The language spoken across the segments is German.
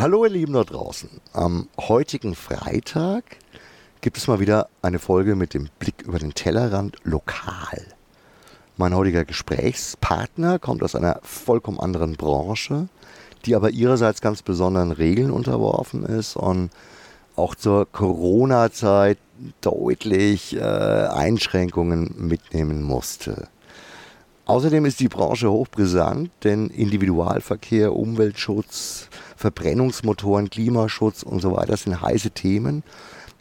Hallo ihr Lieben da draußen. Am heutigen Freitag gibt es mal wieder eine Folge mit dem Blick über den Tellerrand lokal. Mein heutiger Gesprächspartner kommt aus einer vollkommen anderen Branche, die aber ihrerseits ganz besonderen Regeln unterworfen ist und auch zur Corona-Zeit deutlich äh, Einschränkungen mitnehmen musste. Außerdem ist die Branche hochbrisant, denn Individualverkehr, Umweltschutz, Verbrennungsmotoren, Klimaschutz und so weiter sind heiße Themen.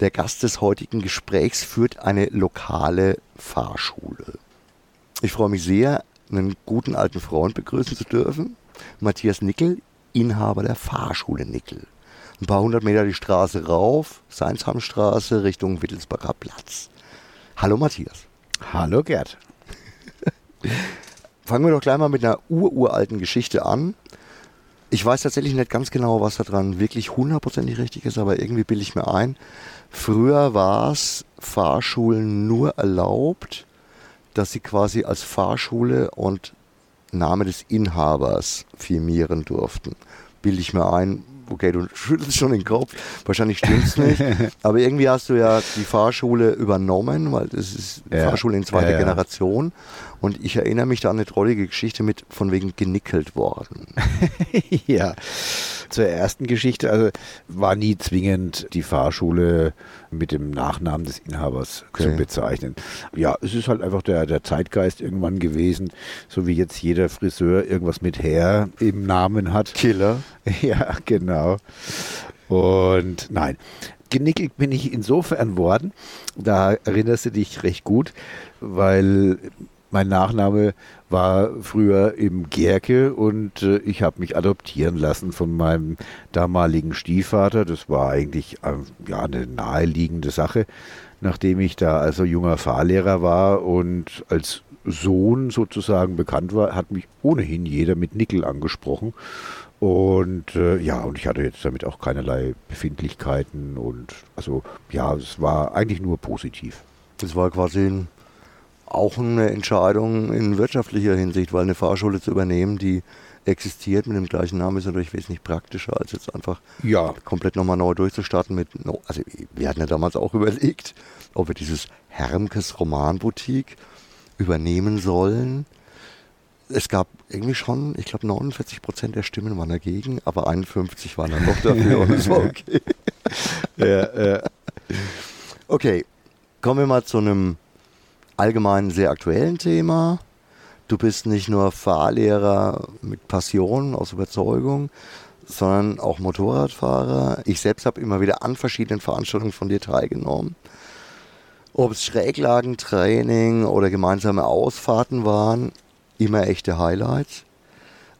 Der Gast des heutigen Gesprächs führt eine lokale Fahrschule. Ich freue mich sehr, einen guten alten Freund begrüßen zu dürfen. Matthias Nickel, Inhaber der Fahrschule Nickel. Ein paar hundert Meter die Straße rauf, Seinshamstraße Richtung Wittelsbacher Platz. Hallo Matthias. Hallo Gerd. Fangen wir doch gleich mal mit einer ururalten Geschichte an. Ich weiß tatsächlich nicht ganz genau, was daran wirklich hundertprozentig richtig ist, aber irgendwie bilde ich mir ein. Früher war es Fahrschulen nur erlaubt, dass sie quasi als Fahrschule und Name des Inhabers firmieren durften. Bilde ich mir ein, okay, du schüttelst schon den Kopf, wahrscheinlich stimmt es nicht, aber irgendwie hast du ja die Fahrschule übernommen, weil das ist ja. Fahrschule in zweiter ja. Generation und ich erinnere mich da an eine drollige Geschichte mit von wegen genickelt worden. ja, zur ersten Geschichte, also war nie zwingend die Fahrschule mit dem Nachnamen des Inhabers okay. zu bezeichnen. Ja, es ist halt einfach der, der Zeitgeist irgendwann gewesen, so wie jetzt jeder Friseur irgendwas mit Herr im Namen hat. Killer. Ja, genau. Und nein, genickelt bin ich insofern worden, da erinnerst du dich recht gut, weil mein Nachname war früher im Gerke und äh, ich habe mich adoptieren lassen von meinem damaligen Stiefvater. Das war eigentlich äh, ja eine naheliegende Sache, nachdem ich da also junger Fahrlehrer war und als Sohn sozusagen bekannt war, hat mich ohnehin jeder mit Nickel angesprochen. Und äh, ja, und ich hatte jetzt damit auch keinerlei Befindlichkeiten und also ja, es war eigentlich nur positiv. Das war quasi ein auch eine Entscheidung in wirtschaftlicher Hinsicht, weil eine Fahrschule zu übernehmen, die existiert mit dem gleichen Namen, ist natürlich wesentlich praktischer, als jetzt einfach ja. komplett nochmal neu durchzustarten mit, also wir hatten ja damals auch überlegt, ob wir dieses Hermkes Romanboutique übernehmen sollen. Es gab irgendwie schon, ich glaube 49 Prozent der Stimmen waren dagegen, aber 51 waren dann noch dafür und es war okay. ja, ja. Okay, kommen wir mal zu einem allgemein sehr aktuellen Thema. Du bist nicht nur Fahrlehrer mit Passion, aus Überzeugung, sondern auch Motorradfahrer. Ich selbst habe immer wieder an verschiedenen Veranstaltungen von dir teilgenommen. Ob es Schräglagentraining oder gemeinsame Ausfahrten waren, immer echte Highlights.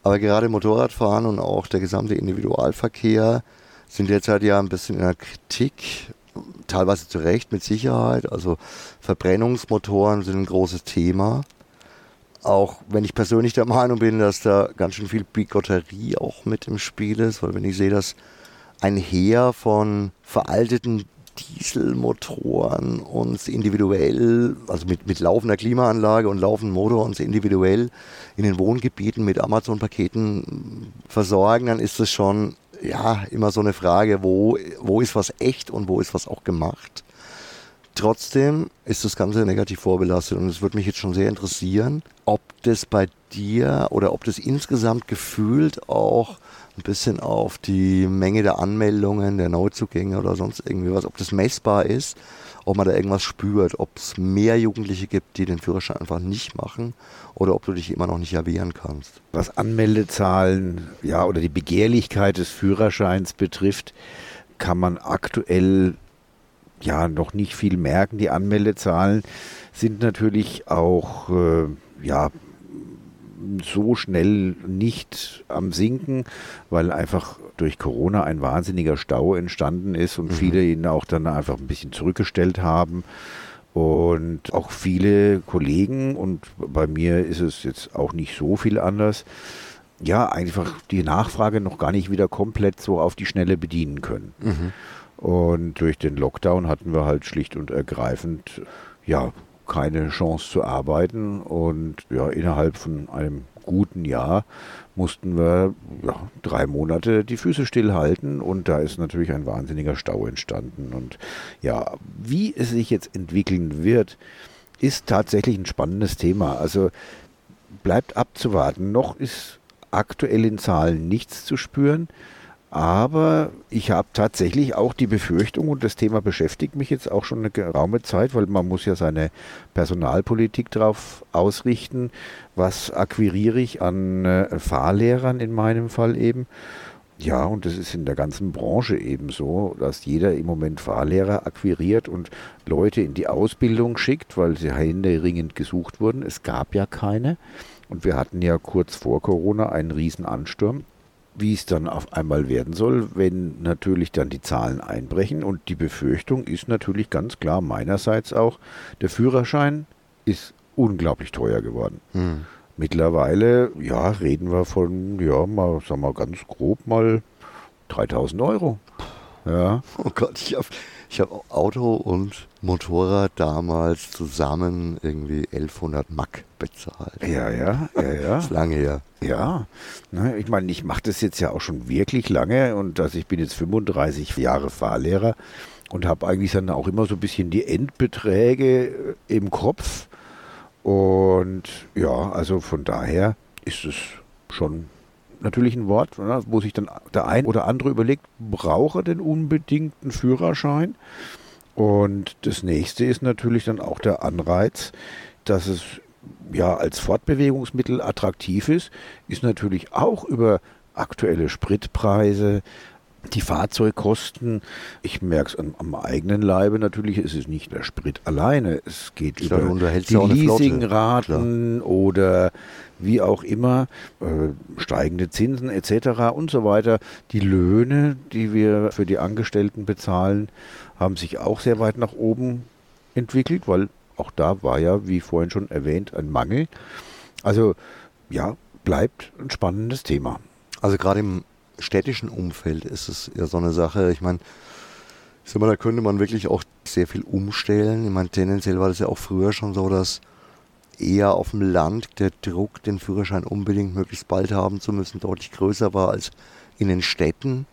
Aber gerade Motorradfahren und auch der gesamte Individualverkehr sind derzeit ja ein bisschen in der Kritik teilweise zu Recht mit Sicherheit. Also Verbrennungsmotoren sind ein großes Thema. Auch wenn ich persönlich der Meinung bin, dass da ganz schön viel Bigotterie auch mit im Spiel ist, weil wenn ich sehe, dass ein Heer von veralteten Dieselmotoren uns individuell, also mit, mit laufender Klimaanlage und laufendem Motor uns individuell in den Wohngebieten mit Amazon-Paketen versorgen, dann ist das schon ja, immer so eine Frage, wo, wo ist was echt und wo ist was auch gemacht. Trotzdem ist das Ganze negativ vorbelastet und es würde mich jetzt schon sehr interessieren, ob das bei dir oder ob das insgesamt gefühlt auch ein bisschen auf die Menge der Anmeldungen, der Neuzugänge oder sonst irgendwie was, ob das messbar ist ob man da irgendwas spürt, ob es mehr Jugendliche gibt, die den Führerschein einfach nicht machen oder ob du dich immer noch nicht erwehren kannst. Was Anmeldezahlen ja, oder die Begehrlichkeit des Führerscheins betrifft, kann man aktuell ja noch nicht viel merken. Die Anmeldezahlen sind natürlich auch äh, ja so schnell nicht am Sinken, weil einfach durch Corona ein wahnsinniger Stau entstanden ist und mhm. viele ihn auch dann einfach ein bisschen zurückgestellt haben. Und auch viele Kollegen, und bei mir ist es jetzt auch nicht so viel anders, ja, einfach die Nachfrage noch gar nicht wieder komplett so auf die Schnelle bedienen können. Mhm. Und durch den Lockdown hatten wir halt schlicht und ergreifend, ja, keine Chance zu arbeiten und ja, innerhalb von einem guten Jahr mussten wir ja, drei Monate die Füße stillhalten und da ist natürlich ein wahnsinniger Stau entstanden. Und ja, wie es sich jetzt entwickeln wird, ist tatsächlich ein spannendes Thema. Also bleibt abzuwarten. Noch ist aktuell in Zahlen nichts zu spüren. Aber ich habe tatsächlich auch die Befürchtung, und das Thema beschäftigt mich jetzt auch schon eine geraume Zeit, weil man muss ja seine Personalpolitik darauf ausrichten, was akquiriere ich an äh, Fahrlehrern in meinem Fall eben. Ja, und das ist in der ganzen Branche eben so, dass jeder im Moment Fahrlehrer akquiriert und Leute in die Ausbildung schickt, weil sie händeringend gesucht wurden. Es gab ja keine. Und wir hatten ja kurz vor Corona einen riesen Ansturm wie es dann auf einmal werden soll, wenn natürlich dann die Zahlen einbrechen. Und die Befürchtung ist natürlich ganz klar meinerseits auch, der Führerschein ist unglaublich teuer geworden. Hm. Mittlerweile, ja, reden wir von, ja, mal, sagen wir ganz grob mal 3000 Euro. Ja. Oh Gott, ich habe ich hab Auto und Motorrad damals zusammen irgendwie 1100 Mack bezahlt. Ja, ja, ja, ja. Das ist lange her. Ja, ne, ich meine, ich mache das jetzt ja auch schon wirklich lange und also ich bin jetzt 35 Jahre Fahrlehrer und habe eigentlich dann auch immer so ein bisschen die Endbeträge äh, im Kopf. Und ja, also von daher ist es schon natürlich ein Wort, ne, wo sich dann der ein oder andere überlegt, brauche denn unbedingt einen Führerschein? Und das nächste ist natürlich dann auch der Anreiz, dass es ja als Fortbewegungsmittel attraktiv ist, ist natürlich auch über aktuelle Spritpreise, die Fahrzeugkosten, ich merke es am, am, eigenen Leibe natürlich, es ist nicht der Sprit alleine, es geht Klar, über die Leasingraten oder wie auch immer, äh, steigende Zinsen etc. und so weiter. Die Löhne, die wir für die Angestellten bezahlen, haben sich auch sehr weit nach oben entwickelt, weil auch da war ja, wie vorhin schon erwähnt, ein Mangel. Also ja, bleibt ein spannendes Thema. Also gerade im städtischen Umfeld ist es ja so eine Sache. Ich meine, ich sag mal, da könnte man wirklich auch sehr viel umstellen. Ich meine, tendenziell war das ja auch früher schon so, dass eher auf dem Land der Druck, den Führerschein unbedingt möglichst bald haben zu müssen, deutlich größer war als in den Städten.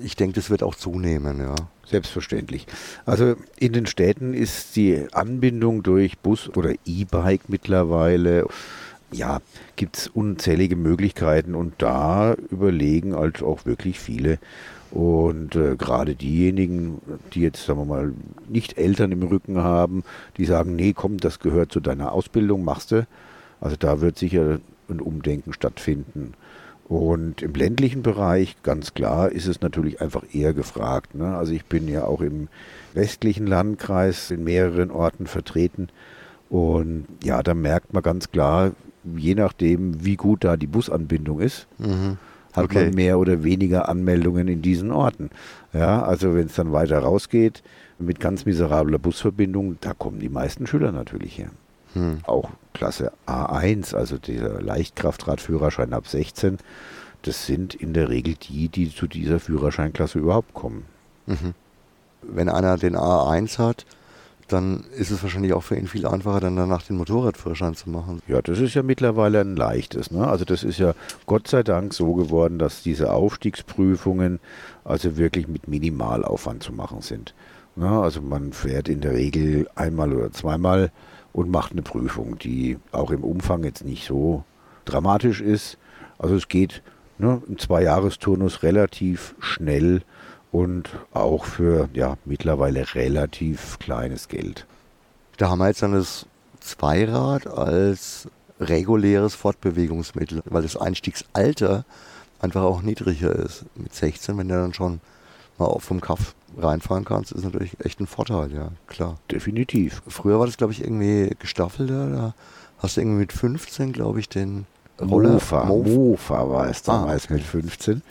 Ich denke, das wird auch zunehmen, ja. Selbstverständlich. Also in den Städten ist die Anbindung durch Bus oder E-Bike mittlerweile, ja, gibt es unzählige Möglichkeiten und da überlegen halt auch wirklich viele. Und äh, gerade diejenigen, die jetzt, sagen wir mal, nicht Eltern im Rücken haben, die sagen, nee, komm, das gehört zu deiner Ausbildung, machst du. Also da wird sicher ein Umdenken stattfinden. Und im ländlichen Bereich, ganz klar, ist es natürlich einfach eher gefragt. Ne? Also ich bin ja auch im westlichen Landkreis in mehreren Orten vertreten. Und ja, da merkt man ganz klar, je nachdem, wie gut da die Busanbindung ist, mhm. hat okay. man mehr oder weniger Anmeldungen in diesen Orten. Ja, also wenn es dann weiter rausgeht mit ganz miserabler Busverbindung, da kommen die meisten Schüler natürlich her. Hm. Auch Klasse A1, also dieser Leichtkraftradführerschein ab 16, das sind in der Regel die, die zu dieser Führerscheinklasse überhaupt kommen. Mhm. Wenn einer den A1 hat, dann ist es wahrscheinlich auch für ihn viel einfacher, dann danach den Motorradführerschein zu machen. Ja, das ist ja mittlerweile ein leichtes. Ne? Also das ist ja Gott sei Dank so geworden, dass diese Aufstiegsprüfungen also wirklich mit Minimalaufwand zu machen sind. Ne? Also man fährt in der Regel einmal oder zweimal und macht eine Prüfung, die auch im Umfang jetzt nicht so dramatisch ist. Also es geht ne, im Zwei-Jahres-Turnus relativ schnell und auch für ja mittlerweile relativ kleines Geld. Da haben wir jetzt dann das Zweirad als reguläres Fortbewegungsmittel, weil das Einstiegsalter einfach auch niedriger ist. Mit 16, wenn der dann schon mal vom Kaff reinfahren kannst, ist natürlich echt ein Vorteil, ja, klar. Definitiv. Früher war das, glaube ich, irgendwie gestaffelter. Da hast du irgendwie mit 15, glaube ich, den Roller. Mofa, Mofa war es damals ah, okay. mit 15.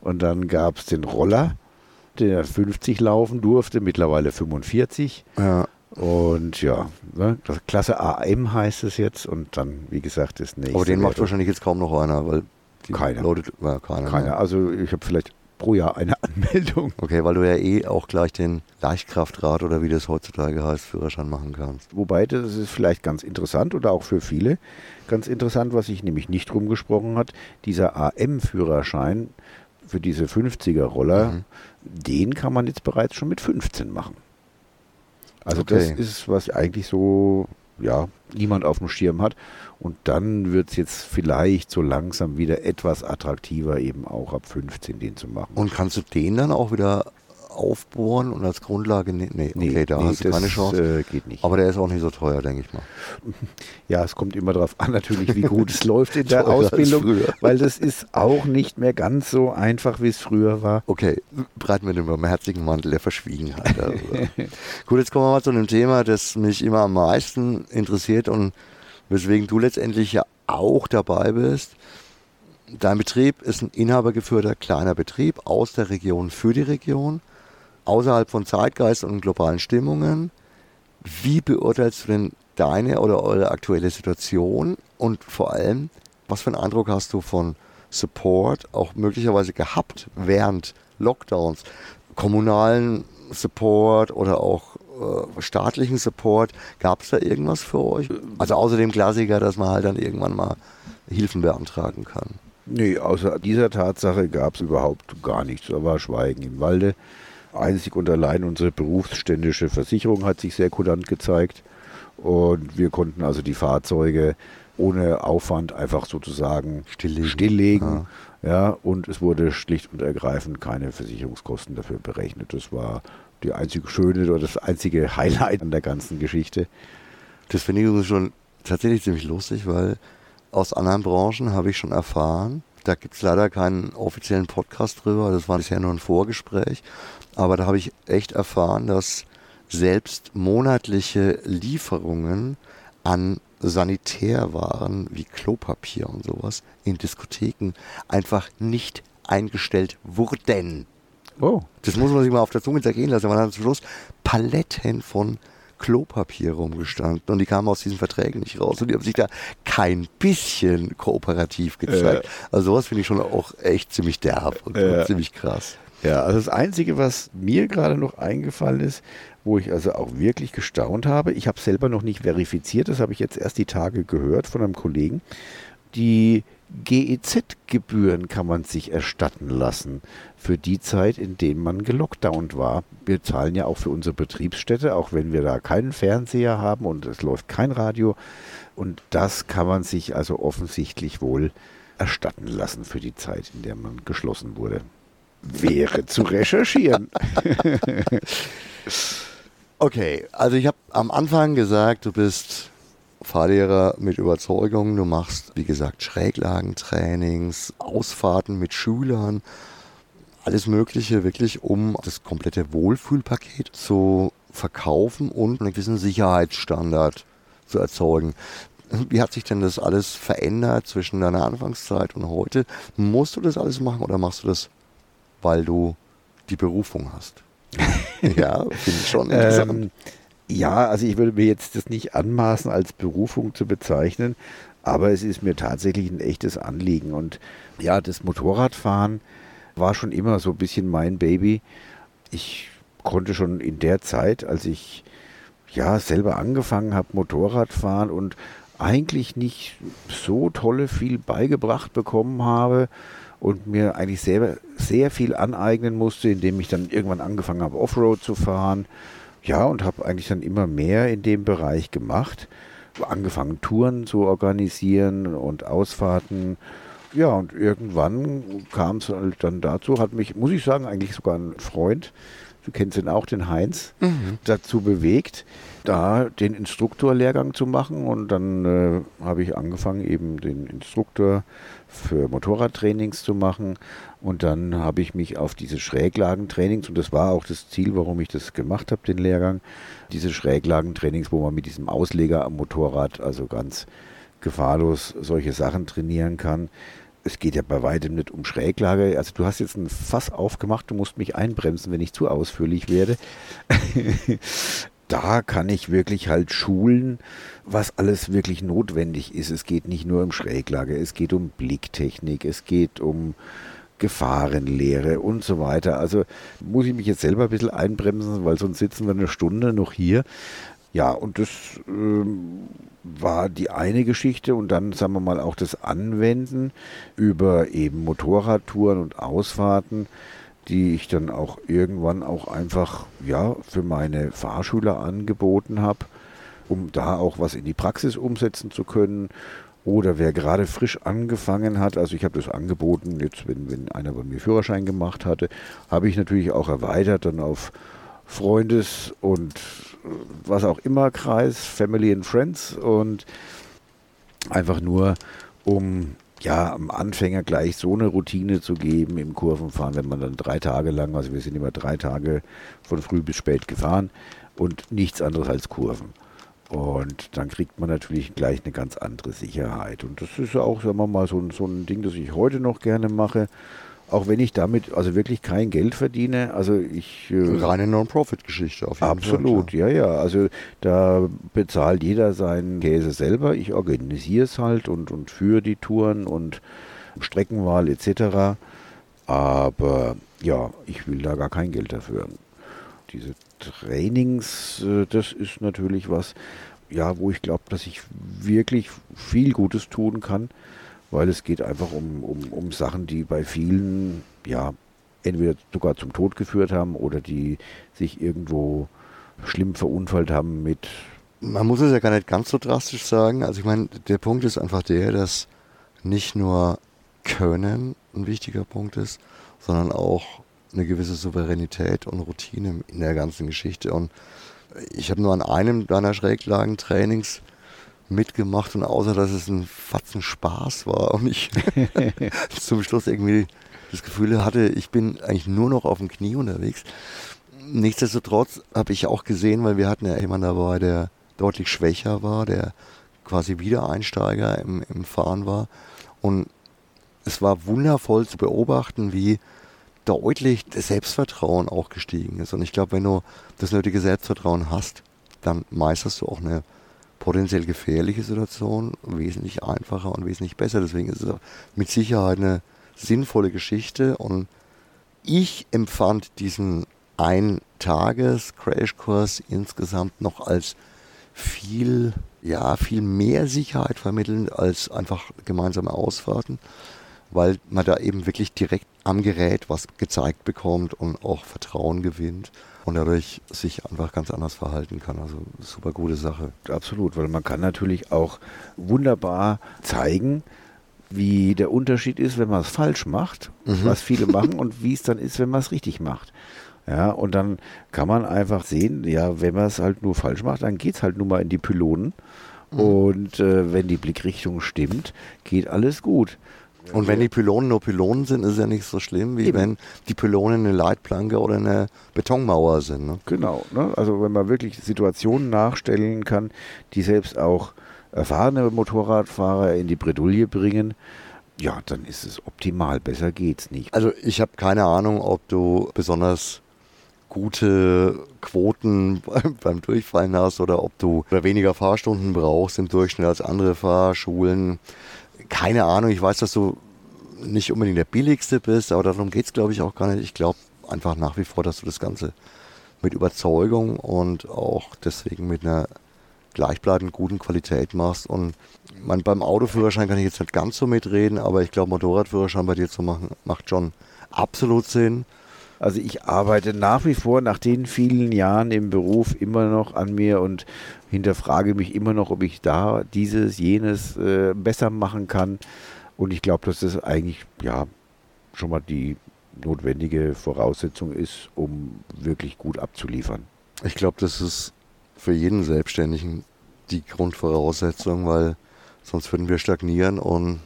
Und dann gab es den Roller, der 50 laufen durfte, mittlerweile 45. Ja. Und ja, ne, Klasse AM heißt es jetzt und dann, wie gesagt, das nächste. Aber den macht wahrscheinlich jetzt kaum noch einer, weil keiner. Loaded, ja, keiner. keiner. Also ich habe vielleicht pro Jahr eine Anmeldung. Okay, weil du ja eh auch gleich den Leichtkraftrad oder wie das heutzutage heißt, Führerschein machen kannst. Wobei das ist vielleicht ganz interessant oder auch für viele ganz interessant, was sich nämlich nicht rumgesprochen hat, dieser AM-Führerschein für diese 50er-Roller, mhm. den kann man jetzt bereits schon mit 15 machen. Also okay. das ist, was eigentlich so ja, niemand auf dem Schirm hat. Und dann wird es jetzt vielleicht so langsam wieder etwas attraktiver, eben auch ab 15 den zu machen. Und kannst du den dann auch wieder aufbohren und als Grundlage, nee, nee, okay, nee, da nee, hast du keine Chance. Äh, geht nicht. Aber der ist auch nicht so teuer, denke ich mal. Ja, es kommt immer darauf an, natürlich, wie gut es läuft in der Ausbildung, weil das ist auch nicht mehr ganz so einfach, wie es früher war. Okay, breiten wir den barmherzigen Mantel der Verschwiegenheit. Also. gut, jetzt kommen wir mal zu einem Thema, das mich immer am meisten interessiert und weswegen du letztendlich ja auch dabei bist. Dein Betrieb ist ein inhabergeführter kleiner Betrieb aus der Region für die Region außerhalb von Zeitgeist und globalen Stimmungen. Wie beurteilst du denn deine oder eure aktuelle Situation und vor allem, was für einen Eindruck hast du von Support auch möglicherweise gehabt während Lockdowns, kommunalen Support oder auch äh, staatlichen Support? Gab es da irgendwas für euch? Also außer dem Klassiker, dass man halt dann irgendwann mal Hilfen beantragen kann. Nee, außer dieser Tatsache gab es überhaupt gar nichts. Da war Schweigen im Walde. Einzig und allein unsere berufsständische Versicherung hat sich sehr kulant gezeigt. Und wir konnten also die Fahrzeuge ohne Aufwand einfach sozusagen stilllegen. stilllegen ja. ja. und es wurde schlicht und ergreifend keine Versicherungskosten dafür berechnet. Das war die einzige schöne oder das einzige Highlight an der ganzen Geschichte. Das finde ich schon tatsächlich ziemlich lustig, weil aus anderen Branchen habe ich schon erfahren, da gibt es leider keinen offiziellen Podcast drüber, das war bisher nur ein Vorgespräch, aber da habe ich echt erfahren, dass selbst monatliche Lieferungen an Sanitärwaren wie Klopapier und sowas in Diskotheken einfach nicht eingestellt wurden. Oh. Das muss man sich mal auf der Zunge zergehen lassen. Man hat zum Schluss Paletten von Klopapier rumgestanden und die kamen aus diesen Verträgen nicht raus und die haben sich da kein bisschen kooperativ gezeigt. Äh. Also sowas finde ich schon auch echt ziemlich derb und, äh. und ziemlich krass. Ja, also das Einzige, was mir gerade noch eingefallen ist, wo ich also auch wirklich gestaunt habe, ich habe selber noch nicht verifiziert, das habe ich jetzt erst die Tage gehört von einem Kollegen, die GEZ-Gebühren kann man sich erstatten lassen für die Zeit, in der man gelockdownt war. Wir zahlen ja auch für unsere Betriebsstätte, auch wenn wir da keinen Fernseher haben und es läuft kein Radio. Und das kann man sich also offensichtlich wohl erstatten lassen für die Zeit, in der man geschlossen wurde wäre zu recherchieren. okay, also ich habe am Anfang gesagt, du bist Fahrlehrer mit Überzeugung. Du machst, wie gesagt, Schräglagentrainings, Ausfahrten mit Schülern, alles Mögliche wirklich, um das komplette Wohlfühlpaket zu verkaufen und einen gewissen Sicherheitsstandard zu erzeugen. Wie hat sich denn das alles verändert zwischen deiner Anfangszeit und heute? Musst du das alles machen oder machst du das weil du die Berufung hast. ja, finde ich schon interessant. Ähm, ja, also ich würde mir jetzt das nicht anmaßen, als Berufung zu bezeichnen, aber es ist mir tatsächlich ein echtes Anliegen. Und ja, das Motorradfahren war schon immer so ein bisschen mein Baby. Ich konnte schon in der Zeit, als ich ja selber angefangen habe, Motorradfahren und eigentlich nicht so tolle viel beigebracht bekommen habe, und mir eigentlich sehr, sehr viel aneignen musste, indem ich dann irgendwann angefangen habe, Offroad zu fahren. Ja, und habe eigentlich dann immer mehr in dem Bereich gemacht. Angefangen, Touren zu organisieren und Ausfahrten. Ja, und irgendwann kam es halt dann dazu, hat mich, muss ich sagen, eigentlich sogar ein Freund, du kennst ihn auch, den Heinz, mhm. dazu bewegt, da den Instruktorlehrgang zu machen. Und dann äh, habe ich angefangen, eben den Instruktor für Motorradtrainings zu machen. Und dann habe ich mich auf diese Schräglagentrainings, und das war auch das Ziel, warum ich das gemacht habe, den Lehrgang, diese Schräglagentrainings, wo man mit diesem Ausleger am Motorrad also ganz gefahrlos solche Sachen trainieren kann. Es geht ja bei weitem nicht um Schräglage. Also du hast jetzt ein Fass aufgemacht, du musst mich einbremsen, wenn ich zu ausführlich werde. da kann ich wirklich halt schulen, was alles wirklich notwendig ist. Es geht nicht nur um Schräglage, es geht um Blicktechnik, es geht um Gefahrenlehre und so weiter. Also muss ich mich jetzt selber ein bisschen einbremsen, weil sonst sitzen wir eine Stunde noch hier. Ja, und das ähm, war die eine Geschichte und dann, sagen wir mal, auch das Anwenden über eben Motorradtouren und Ausfahrten, die ich dann auch irgendwann auch einfach, ja, für meine Fahrschüler angeboten habe, um da auch was in die Praxis umsetzen zu können oder wer gerade frisch angefangen hat, also ich habe das angeboten, jetzt wenn, wenn einer bei mir Führerschein gemacht hatte, habe ich natürlich auch erweitert dann auf Freundes- und äh, was auch immer Kreis, Family and Friends und einfach nur, um ja, am Anfänger gleich so eine Routine zu geben im Kurvenfahren, wenn man dann drei Tage lang, also wir sind immer drei Tage von früh bis spät gefahren und nichts anderes als Kurven. Und dann kriegt man natürlich gleich eine ganz andere Sicherheit. Und das ist auch, sagen wir mal, so ein, so ein Ding, das ich heute noch gerne mache. Auch wenn ich damit also wirklich kein Geld verdiene. Also ich. Äh, Reine Non-Profit-Geschichte auf jeden Absolut, Fall, ja. ja, ja. Also da bezahlt jeder seinen Käse selber. Ich organisiere es halt und, und führe die Touren und Streckenwahl etc. Aber ja, ich will da gar kein Geld dafür. Diese Trainings, äh, das ist natürlich was, ja, wo ich glaube, dass ich wirklich viel Gutes tun kann, weil es geht einfach um, um, um Sachen, die bei vielen, ja, entweder sogar zum Tod geführt haben oder die sich irgendwo schlimm verunfallt haben mit. Man muss es ja gar nicht ganz so drastisch sagen. Also ich meine, der Punkt ist einfach der, dass nicht nur Können ein wichtiger Punkt ist, sondern auch eine gewisse Souveränität und Routine in der ganzen Geschichte. Und ich habe nur an einem deiner Schräglagen-Trainings mitgemacht und außer dass es ein Fatzen Spaß war und ich zum Schluss irgendwie das Gefühl hatte, ich bin eigentlich nur noch auf dem Knie unterwegs. Nichtsdestotrotz habe ich auch gesehen, weil wir hatten ja jemanden dabei, der deutlich schwächer war, der quasi Wiedereinsteiger im, im Fahren war. Und es war wundervoll zu beobachten, wie deutlich das Selbstvertrauen auch gestiegen ist. Und ich glaube, wenn du das nötige Selbstvertrauen hast, dann meisterst du auch eine potenziell gefährliche Situation wesentlich einfacher und wesentlich besser. Deswegen ist es mit Sicherheit eine sinnvolle Geschichte. Und ich empfand diesen Ein-Tages-Crashkurs insgesamt noch als viel, ja, viel mehr Sicherheit vermittelnd als einfach gemeinsame Ausfahrten weil man da eben wirklich direkt am Gerät was gezeigt bekommt und auch Vertrauen gewinnt und dadurch sich einfach ganz anders verhalten kann. Also super gute Sache. Absolut, weil man kann natürlich auch wunderbar zeigen, wie der Unterschied ist, wenn man es falsch macht, mhm. was viele machen und wie es dann ist, wenn man es richtig macht. Ja, und dann kann man einfach sehen, ja, wenn man es halt nur falsch macht, dann geht es halt nur mal in die Pylonen. Mhm. Und äh, wenn die Blickrichtung stimmt, geht alles gut. Und wenn die Pylonen nur Pylonen sind, ist es ja nicht so schlimm, wie Eben. wenn die Pylonen eine Leitplanke oder eine Betonmauer sind. Ne? Genau. Ne? Also wenn man wirklich Situationen nachstellen kann, die selbst auch erfahrene Motorradfahrer in die Bredouille bringen, ja, dann ist es optimal. Besser geht's nicht. Also ich habe keine Ahnung, ob du besonders gute Quoten beim Durchfallen hast oder ob du weniger Fahrstunden brauchst im Durchschnitt als andere Fahrschulen keine Ahnung, ich weiß, dass du nicht unbedingt der billigste bist, aber darum geht es, glaube ich, auch gar nicht. Ich glaube einfach nach wie vor, dass du das Ganze mit Überzeugung und auch deswegen mit einer gleichbleibend guten Qualität machst. Und man, beim Autoführerschein kann ich jetzt nicht ganz so mitreden, aber ich glaube, Motorradführerschein bei dir zu machen, macht schon absolut Sinn. Also ich arbeite nach wie vor nach den vielen Jahren im Beruf immer noch an mir und hinterfrage mich immer noch, ob ich da dieses, jenes äh, besser machen kann. Und ich glaube, dass das eigentlich ja schon mal die notwendige Voraussetzung ist, um wirklich gut abzuliefern. Ich glaube, das ist für jeden Selbstständigen die Grundvoraussetzung, weil sonst würden wir stagnieren und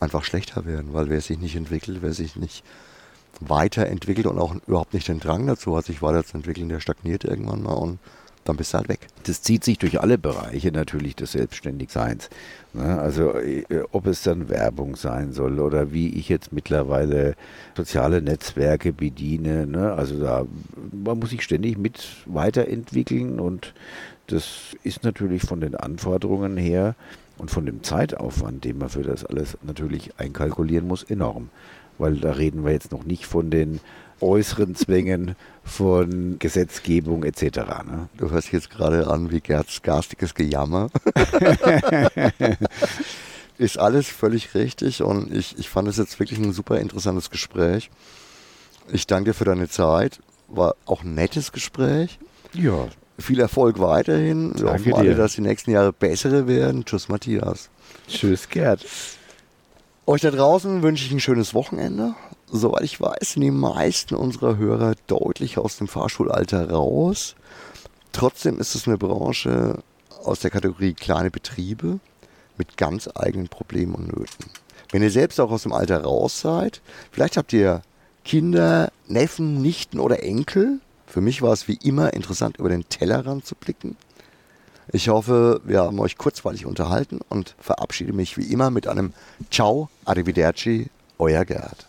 einfach schlechter werden, weil wer sich nicht entwickelt, wer sich nicht weiterentwickelt und auch überhaupt nicht den Drang dazu hat, sich weiterzuentwickeln, der stagniert irgendwann mal und dann bist du halt weg. Das zieht sich durch alle Bereiche natürlich des Selbstständigseins. Ne? Also äh, ob es dann Werbung sein soll oder wie ich jetzt mittlerweile soziale Netzwerke bediene. Ne? Also da man muss sich ständig mit weiterentwickeln und das ist natürlich von den Anforderungen her und von dem Zeitaufwand, den man für das alles natürlich einkalkulieren muss, enorm. Weil da reden wir jetzt noch nicht von den äußeren Zwängen von Gesetzgebung etc. Ne? Du hörst jetzt gerade an wie Gerds garstiges Gejammer. Ist alles völlig richtig und ich, ich fand es jetzt wirklich ein super interessantes Gespräch. Ich danke dir für deine Zeit. War auch ein nettes Gespräch. Ja. Viel Erfolg weiterhin. Wir hoffen alle, dass die nächsten Jahre bessere werden. Tschüss, Matthias. Tschüss, Gerd. Euch da draußen wünsche ich ein schönes Wochenende. Soweit ich weiß, sind die meisten unserer Hörer deutlich aus dem Fahrschulalter raus. Trotzdem ist es eine Branche aus der Kategorie kleine Betriebe mit ganz eigenen Problemen und Nöten. Wenn ihr selbst auch aus dem Alter raus seid, vielleicht habt ihr Kinder, Neffen, Nichten oder Enkel. Für mich war es wie immer interessant, über den Tellerrand zu blicken. Ich hoffe, wir haben euch kurzweilig unterhalten und verabschiede mich wie immer mit einem Ciao, Arrivederci, euer Gerd.